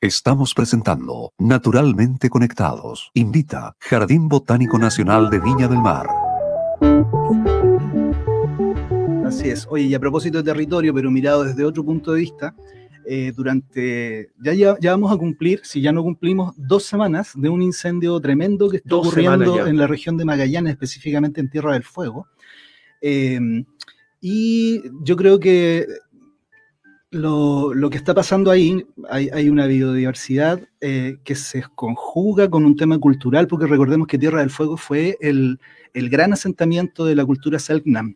Estamos presentando Naturalmente Conectados. Invita Jardín Botánico Nacional de Viña del Mar. Así es. Oye, y a propósito de territorio, pero mirado desde otro punto de vista, eh, durante, ya, ya, vamos a cumplir, si ya no cumplimos, dos semanas de un incendio tremendo que está ocurriendo en la región de Magallanes, específicamente en Tierra del Fuego. Eh, y yo creo que lo, que está pasando ahí, hay, una biodiversidad eh, que se conjuga con un tema cultural, porque recordemos que Tierra del Fuego fue el, gran asentamiento de la cultura Selknam.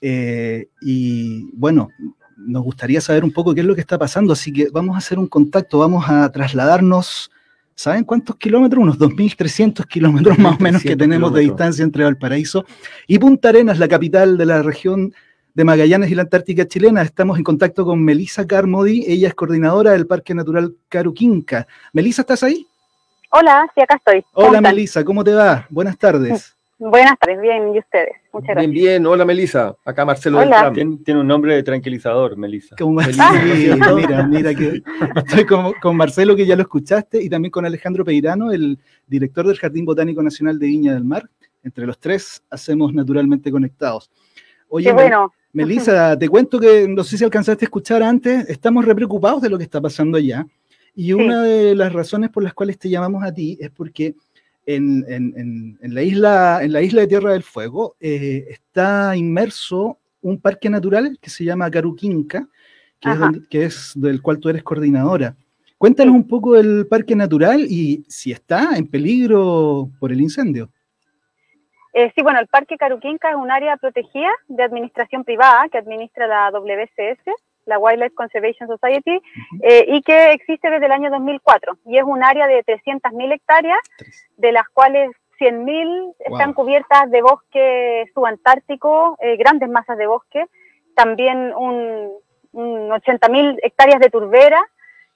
Eh, y bueno, nos gustaría saber un poco qué es lo que está pasando, así que vamos a hacer un contacto, vamos a trasladarnos, ¿saben cuántos kilómetros? Unos 2.300 kilómetros más o menos que tenemos de distancia entre Valparaíso y Punta Arenas, la capital de la región de Magallanes y la Antártica chilena. Estamos en contacto con Melisa Carmody, ella es coordinadora del Parque Natural Caruquinca. Melisa, ¿estás ahí? Hola, sí, acá estoy. Hola Melisa, ¿cómo te va? Buenas tardes. Buenas tardes, bien, ¿y ustedes? Muchas gracias. Bien, bien, hola Melisa, acá Marcelo Hola. Tiene, tiene, un nombre de tranquilizador, Melisa. mira, mira que estoy con, con, Marcelo, que ya lo escuchaste, y también con Alejandro Peirano, el director del Jardín Botánico Nacional de Viña del Mar. Entre los tres hacemos naturalmente conectados. Oye, Qué bueno. Melissa, te cuento que no sé si alcanzaste a escuchar antes, estamos re preocupados de lo que está pasando allá. Y una de las razones por las cuales te llamamos a ti es porque en, la, isla, en la isla de Tierra del Fuego eh, está inmerso un parque natural que se llama Caruquinca, que es, que es, del cual tú eres coordinadora. Cuéntanos un poco del parque natural y si está en peligro por el incendio. Eh, sí, bueno, el Parque Caruquinca es un área protegida de administración privada que administra la WCS, la Wildlife Conservation Society, eh, y que existe desde el año 2004. Y es un área de 300.000 hectáreas, de las cuales 100.000 están cubiertas de bosque subantártico, eh, grandes masas de bosque, también un, un 80.000 hectáreas de turbera,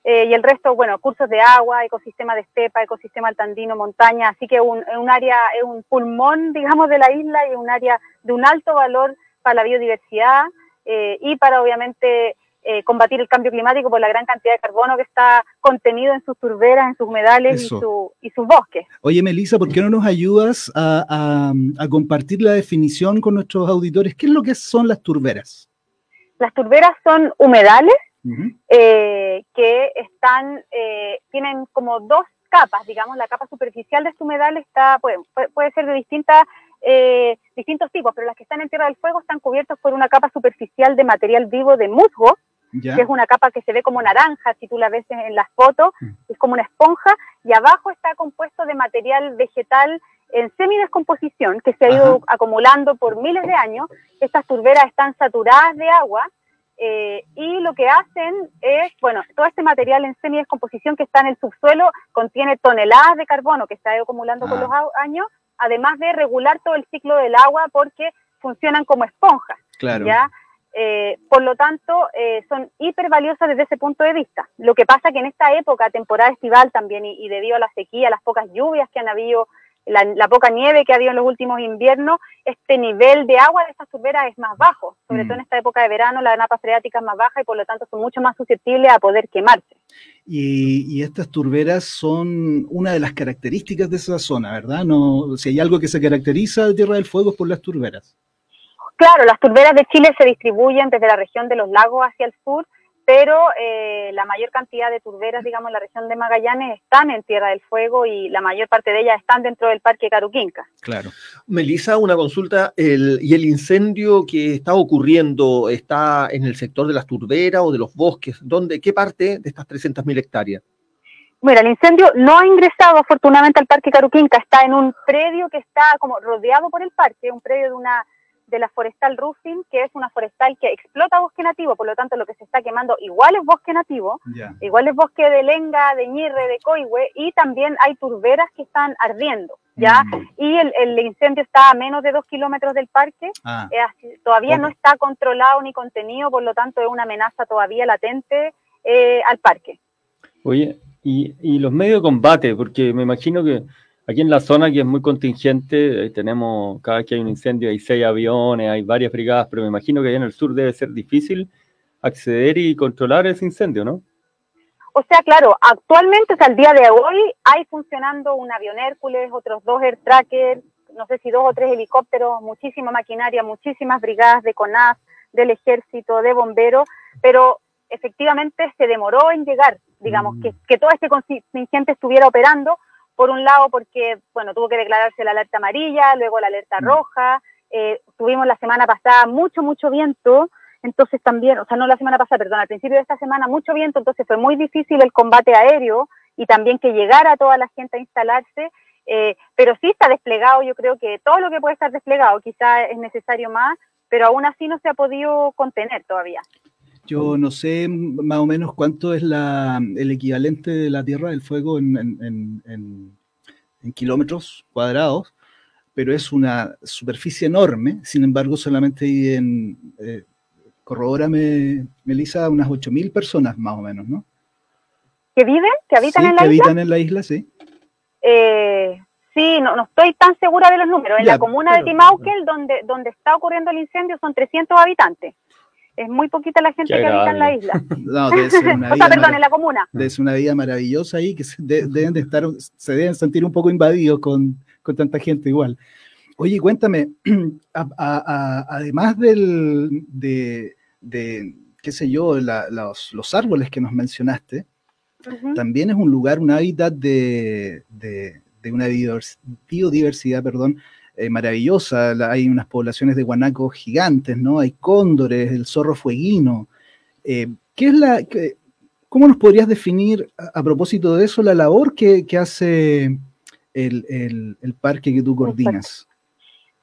eh, y el resto, bueno, cursos de agua, ecosistema de estepa, ecosistema altandino, montaña, así que un, un área, es un pulmón, digamos, de la isla y un área de un alto valor para la biodiversidad eh, y para, obviamente, eh, combatir el cambio climático por la gran cantidad de carbono que está contenido en sus turberas, en sus humedales y, su, y, sus bosques. Oye, Melissa, ¿por qué no nos ayudas a, a compartir la definición con nuestros auditores? ¿Qué es lo que son las turberas? Las turberas son humedales eh, que están, eh, tienen como dos capas, digamos, la capa superficial de este humedal está, puede, puede ser de distintas, eh, distintos tipos, pero las que están en Tierra del Fuego están cubiertas por una capa superficial de material vivo de musgo, que es una capa que se ve como naranja si tú la ves en las fotos, mm. es como una esponja, y abajo está compuesto de material vegetal en semidescomposición que se ha ido acumulando por miles de años. Estas turberas están saturadas de agua eh, y lo que hacen es, bueno, todo este material en semidescomposición que está en el subsuelo contiene toneladas de carbono que ido acumulando con ah. los años, además de regular todo el ciclo del agua porque funcionan como esponjas. Claro. ¿ya? Eh, por lo tanto, eh, son hiper valiosas desde ese punto de vista. Lo que pasa que en esta época, temporada estival también, y, y debido a la sequía, las pocas lluvias que han habido la, poca nieve que ha habido en los últimos inviernos, este nivel de agua de estas turberas es más bajo. Sobre todo en mm. esta época de verano, la napa freática es más baja y por lo tanto son mucho más susceptibles a poder quemarse. Y, estas turberas son una de las características de esa zona, ¿verdad? No, si hay algo que se caracteriza de Tierra del Fuego es por las turberas. Claro, las turberas de Chile se distribuyen desde la región de los lagos hacia el sur pero eh, la mayor cantidad de turberas, digamos, en la región de Magallanes están en Tierra del Fuego y la mayor parte de ellas están dentro del Parque Caruquinca. Claro. Melissa, una consulta, ¿y el incendio que está ocurriendo está en el sector de las turberas o de los bosques? ¿Dónde, ¿Qué parte de estas 300.000 hectáreas? Mira, el incendio no ha ingresado afortunadamente al Parque Caruquinca, está en un predio que está como rodeado por el parque, un predio de una de la forestal roofing, que es una forestal que explota bosque nativo, por lo tanto lo que se está quemando igual es bosque nativo, igual es bosque de lenga, de ñirre, de coihue, y también hay turberas que están ardiendo, ¿ya? Mm. Y el, incendio está a menos de dos kilómetros del parque, ah. eh, todavía no está controlado ni contenido, por lo tanto es una amenaza todavía latente eh, al parque. Oye, y, y los medios de combate, porque me imagino que Aquí en la zona que es muy contingente, tenemos, cada vez que hay un incendio hay seis aviones, hay varias brigadas, pero me imagino que allá en el sur debe ser difícil acceder y controlar ese incendio, ¿no? O sea, claro, actualmente, sea, al día de hoy hay funcionando un avión Hércules, otros dos Air Tracker, no sé si dos o tres helicópteros, muchísima maquinaria, muchísimas brigadas de CONAF, del ejército, de bomberos, pero efectivamente se demoró en llegar, digamos, mm. que, que todo este contingente estuviera operando, por un lado porque, bueno, tuvo que declararse la alerta amarilla, luego la alerta mm. roja, eh, tuvimos la semana pasada mucho, mucho viento, entonces también, o sea, no la semana pasada, perdón, al principio de esta semana mucho viento, entonces fue muy difícil el combate aéreo y también que llegara toda la gente a instalarse, eh, pero sí está desplegado, yo creo que todo lo que puede estar desplegado, quizá es necesario más, pero aún así no se ha podido contener todavía. Yo no sé más o menos cuánto es la, el equivalente de la Tierra del Fuego en, en, en kilómetros cuadrados, pero es una superficie enorme, sin embargo solamente hay en, eh, corrobórame, Melissa, unas 8.000 personas más o menos, ¿no? ¿Que viven? ¿Que habitan en la isla? que habitan en la isla, sí. Eh, sí, no, no, estoy tan segura de los números. En la comuna de Timauquel, donde, donde está ocurriendo el incendio, son 300 habitantes. Es muy poquita la gente que habita en la isla. No, debe ser una vida o sea, perdón, en la comuna. Ser una vida maravillosa ahí, que se, deben de estar, se deben sentir un poco invadidos con, con tanta gente igual. Oye, cuéntame, además del, de, qué sé yo, los, árboles que nos mencionaste, también es un lugar, un hábitat de, una biodiversidad, perdón, eh, maravillosa. hay unas poblaciones de guanacos gigantes, ¿no? Hay cóndores, el zorro fueguino. Eh, ¿Qué es la, ¿Cómo nos podrías definir, a, propósito de eso, la labor que hace el, parque que tú coordinas.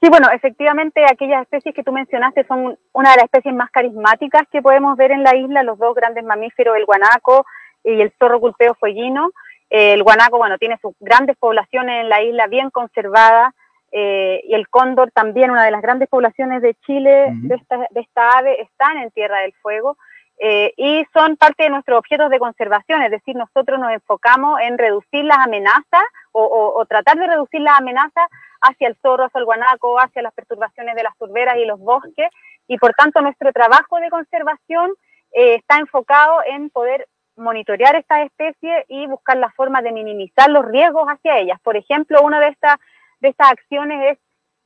Sí, bueno, efectivamente aquellas especies que tú mencionaste son una de las especies más carismáticas que podemos ver en la isla, los dos grandes mamíferos, el guanaco y el zorro culpeo fueguino. El guanaco, bueno, tiene sus grandes poblaciones en la isla bien conservadas, eh, y el cóndor también, una de las grandes poblaciones de Chile de, esta, de esta ave, están en Tierra del Fuego. Eh, y son parte de nuestros objetos de conservación, es decir, nosotros nos enfocamos en reducir las amenazas o, tratar de reducir las amenazas hacia el zorro, hacia el guanaco, hacia las perturbaciones de las turberas y los bosques, y por tanto nuestro trabajo de conservación eh, está enfocado en poder monitorear estas especies y buscar la forma de minimizar los riesgos hacia ellas. Por ejemplo, una de estas, de estas acciones es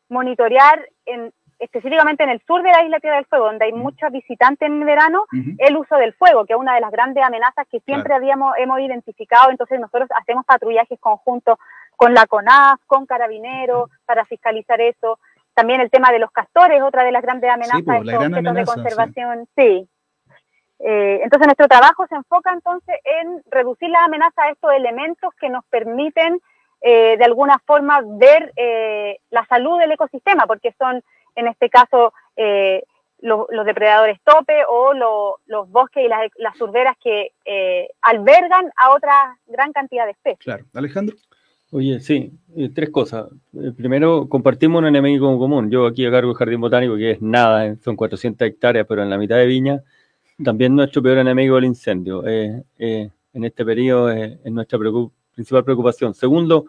monitorear en, específicamente en el sur de la isla Tierra del Fuego, donde hay muchos visitantes en verano, el uso del fuego, que es una de las grandes amenazas que siempre habíamos hemos identificado. Entonces nosotros hacemos patrullajes conjuntos con la CONAF, con Carabineros, para fiscalizar eso. También el tema de los castores, otra de las grandes amenazas pues, de conservación. Sí. Eh, entonces nuestro trabajo se enfoca entonces en reducir las amenazas a estos elementos que nos permiten eh, de alguna forma ver eh, la salud del ecosistema, porque son en este caso eh, los depredadores tope o los bosques y las, las turberas que eh, albergan a otra gran cantidad de especies. Claro, Alejandro. Oye, sí, eh, tres cosas. primero, compartimos un enemigo común. Yo aquí a cargo del Jardín Botánico, que es nada, son 400 hectáreas, pero en la mitad de viña, también nuestro peor enemigo es el incendio. en este periodo es, nuestra principal preocupación. Segundo,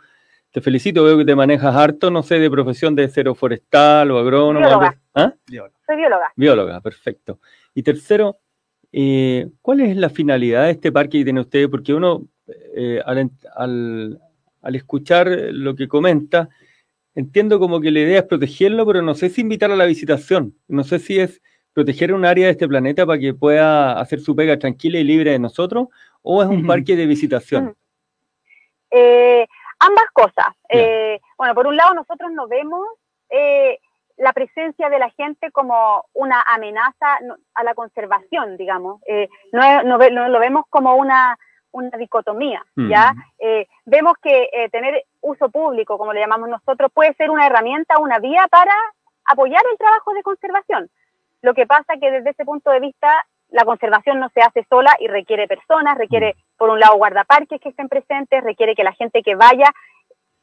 te felicito, veo que te manejas harto, no sé, de profesión de cero forestal o agrónomo. Bióloga. ¿Ah? Soy bióloga. Bióloga, perfecto. Y tercero, eh, ¿cuál es la finalidad de este parque que tiene usted? Porque uno, eh, al, escuchar lo que comenta, entiendo como que la idea es protegerlo, pero no sé si invitar a la visitación. No sé si es proteger un área de este planeta para que pueda hacer su pega tranquila y libre de nosotros, o es un parque de visitación. Eh, ambas cosas. Eh, bueno, por un lado nosotros no vemos eh, la presencia de la gente como una amenaza a la conservación, digamos. Eh, no, no, lo vemos como una, una dicotomía, ¿ya? vemos que tener uso público, como le llamamos nosotros, puede ser una herramienta, una vía para apoyar el trabajo de conservación. Lo que pasa que desde ese punto de vista la conservación no se hace sola y requiere personas, requiere, mm. Por un lado, guardaparques que estén presentes, requiere que la gente que vaya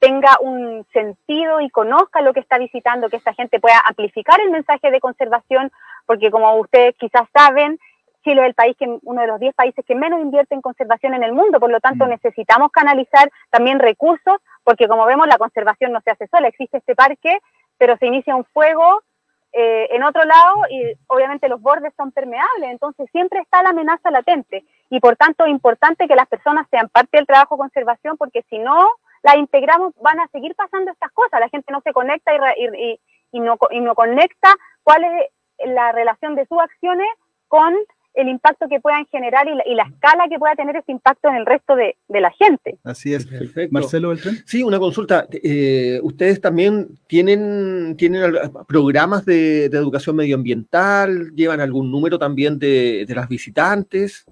tenga un sentido y conozca lo que está visitando, que esta gente pueda amplificar el mensaje de conservación, porque como ustedes quizás saben, Chile es el país que, uno de los 10 países que menos invierte en conservación en el mundo, por lo tanto mm. necesitamos canalizar también recursos, porque como vemos la conservación no se hace sola, existe este parque, pero se inicia un fuego eh, en otro lado, y obviamente los bordes son permeables, entonces siempre está la amenaza latente. Y por tanto es importante que las personas sean parte del trabajo de conservación porque si no la integramos van a seguir pasando estas cosas, la gente no se conecta y, y, no, y no conecta cuál es la relación de sus acciones con el impacto que puedan generar y la, escala que pueda tener ese impacto en el resto de, la gente. Así es. Perfecto. Marcelo Beltrán. Sí, una consulta. Eh, ¿Ustedes también tienen, tienen programas de, educación medioambiental? ¿Llevan algún número también de, las visitantes?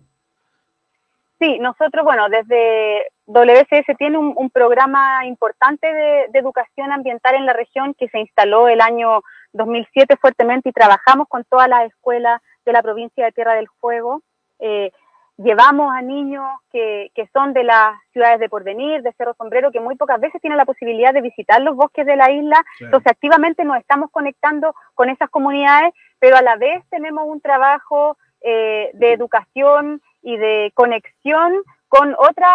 Sí, nosotros, bueno, desde WCS tiene un, programa importante de, de, educación ambiental en la región que se instaló el año 2007 fuertemente y trabajamos con todas las escuelas de la provincia de Tierra del Fuego. Eh, llevamos a niños que, son de las ciudades de Porvenir, de Cerro Sombrero, que muy pocas veces tienen la posibilidad de visitar los bosques de la isla. Entonces, activamente nos estamos conectando con esas comunidades, pero a la vez tenemos un trabajo eh, de educación y de conexión con otra,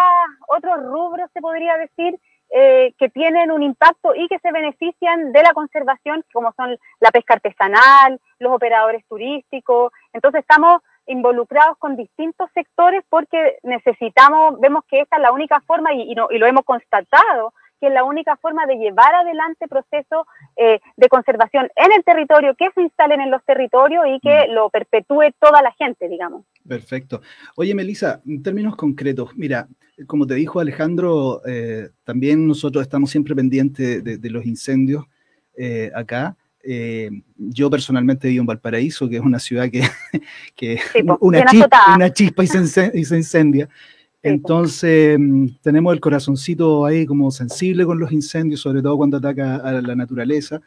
otros rubros, se podría decir, eh, que tienen un impacto y que se benefician de la conservación, como son la pesca artesanal, los operadores turísticos. Entonces estamos involucrados con distintos sectores porque necesitamos, vemos que esta es la única forma y, y lo hemos constatado, que es la única forma de llevar adelante procesos eh, de conservación en el territorio, que se instalen en los territorios y que mm. lo perpetúe toda la gente, digamos. Perfecto. Oye, Melissa, en términos concretos, mira, como te dijo Alejandro, eh, también nosotros estamos siempre pendientes de, los incendios eh, acá. yo personalmente vivo en Valparaíso, que es una ciudad que, una, chispa, una, chispa, y se incendia. Entonces, mm, tenemos el corazoncito ahí como sensible con los incendios, sobre todo cuando ataca a la naturaleza.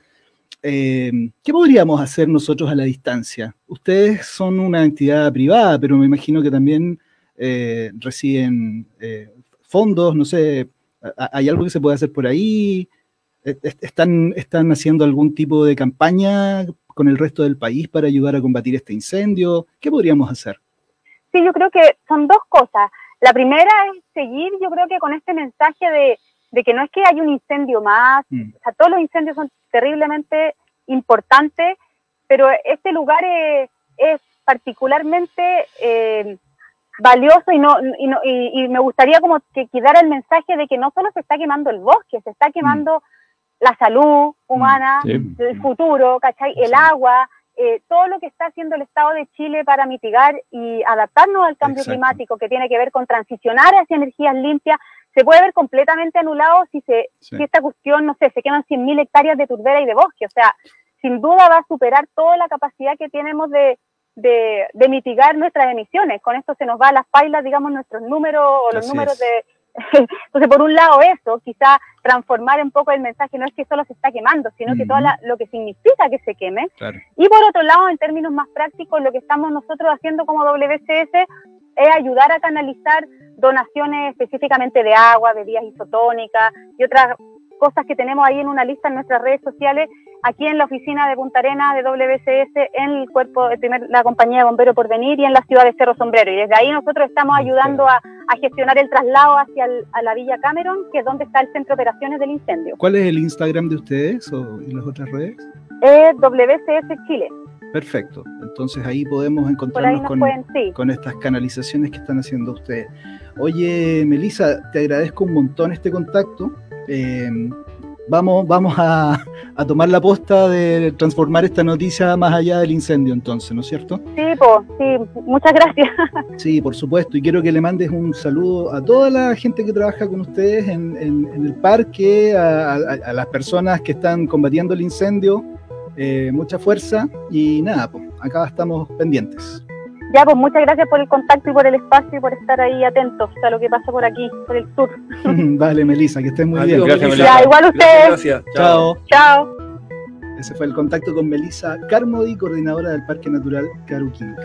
Eh, ¿Qué podríamos hacer nosotros a la distancia? Ustedes son una entidad privada, pero me imagino que también eh, reciben eh, fondos, no sé, ¿hay algo que se puede hacer por ahí? ¿Están, ¿Están haciendo algún tipo de campaña con el resto del país para ayudar a combatir este incendio? ¿Qué podríamos hacer? Sí, yo creo que son dos cosas. La primera es seguir, yo creo que con este mensaje de, que no es que hay un incendio más, mm. o sea, todos los incendios son terriblemente importantes, pero este lugar es, particularmente eh, valioso y, no, y, me gustaría como que quedara el mensaje de que no solo se está quemando el bosque, se está quemando mm. la salud humana, mm. el futuro, ¿cachai? El agua, eh, todo lo que está haciendo el Estado de Chile para mitigar y adaptarnos al cambio climático, que tiene que ver con transicionar hacia energías limpias, se puede ver completamente anulado si, se, si esta cuestión, no sé, se quedan 100.000 hectáreas de turbera y de bosque. O sea, sin duda va a superar toda la capacidad que tenemos de, de, mitigar nuestras emisiones. Con esto se nos va a las pailas, digamos, nuestros números o los números de, Entonces, por un lado eso, quizá transformar un poco el mensaje, no es que solo se está quemando, sino que todo lo que significa que se queme. Y por otro lado, en términos más prácticos, lo que estamos nosotros haciendo como WCS es ayudar a canalizar donaciones específicamente de agua, bebidas isotónicas y otras cosas que tenemos ahí en una lista en nuestras redes sociales, aquí en la oficina de Punta Arena de WCS, en el cuerpo, de primer, la compañía de bomberos por venir y en la ciudad de Cerro Sombrero. Y desde ahí nosotros estamos ayudando a, gestionar el traslado hacia la Villa Cameron, que es donde está el centro de operaciones del incendio. ¿Cuál es el Instagram de ustedes o las otras redes? Es WCS Chile. Perfecto. Entonces ahí podemos encontrarnos con, con, estas canalizaciones que están haciendo ustedes. Oye, Melissa, te agradezco un montón este contacto. Eh, vamos, vamos a, tomar la posta de transformar esta noticia más allá del incendio entonces, ¿no es cierto? Sí, sí, muchas gracias. Sí, por supuesto, y quiero que le mandes un saludo a toda la gente que trabaja con ustedes en, el parque, a, las personas que están combatiendo el incendio, eh, mucha fuerza y nada, pues acá estamos pendientes. Ya, pues muchas gracias por el contacto y por el espacio y por estar ahí atentos a lo que pasa por aquí, por el sur. vale, Melissa, que estés muy bien. Gracias, Melissa. Ya, igual ustedes. Gracias. Chao. Chao. Ese fue el contacto con Melissa Carmody, coordinadora del Parque Natural Caruquinca.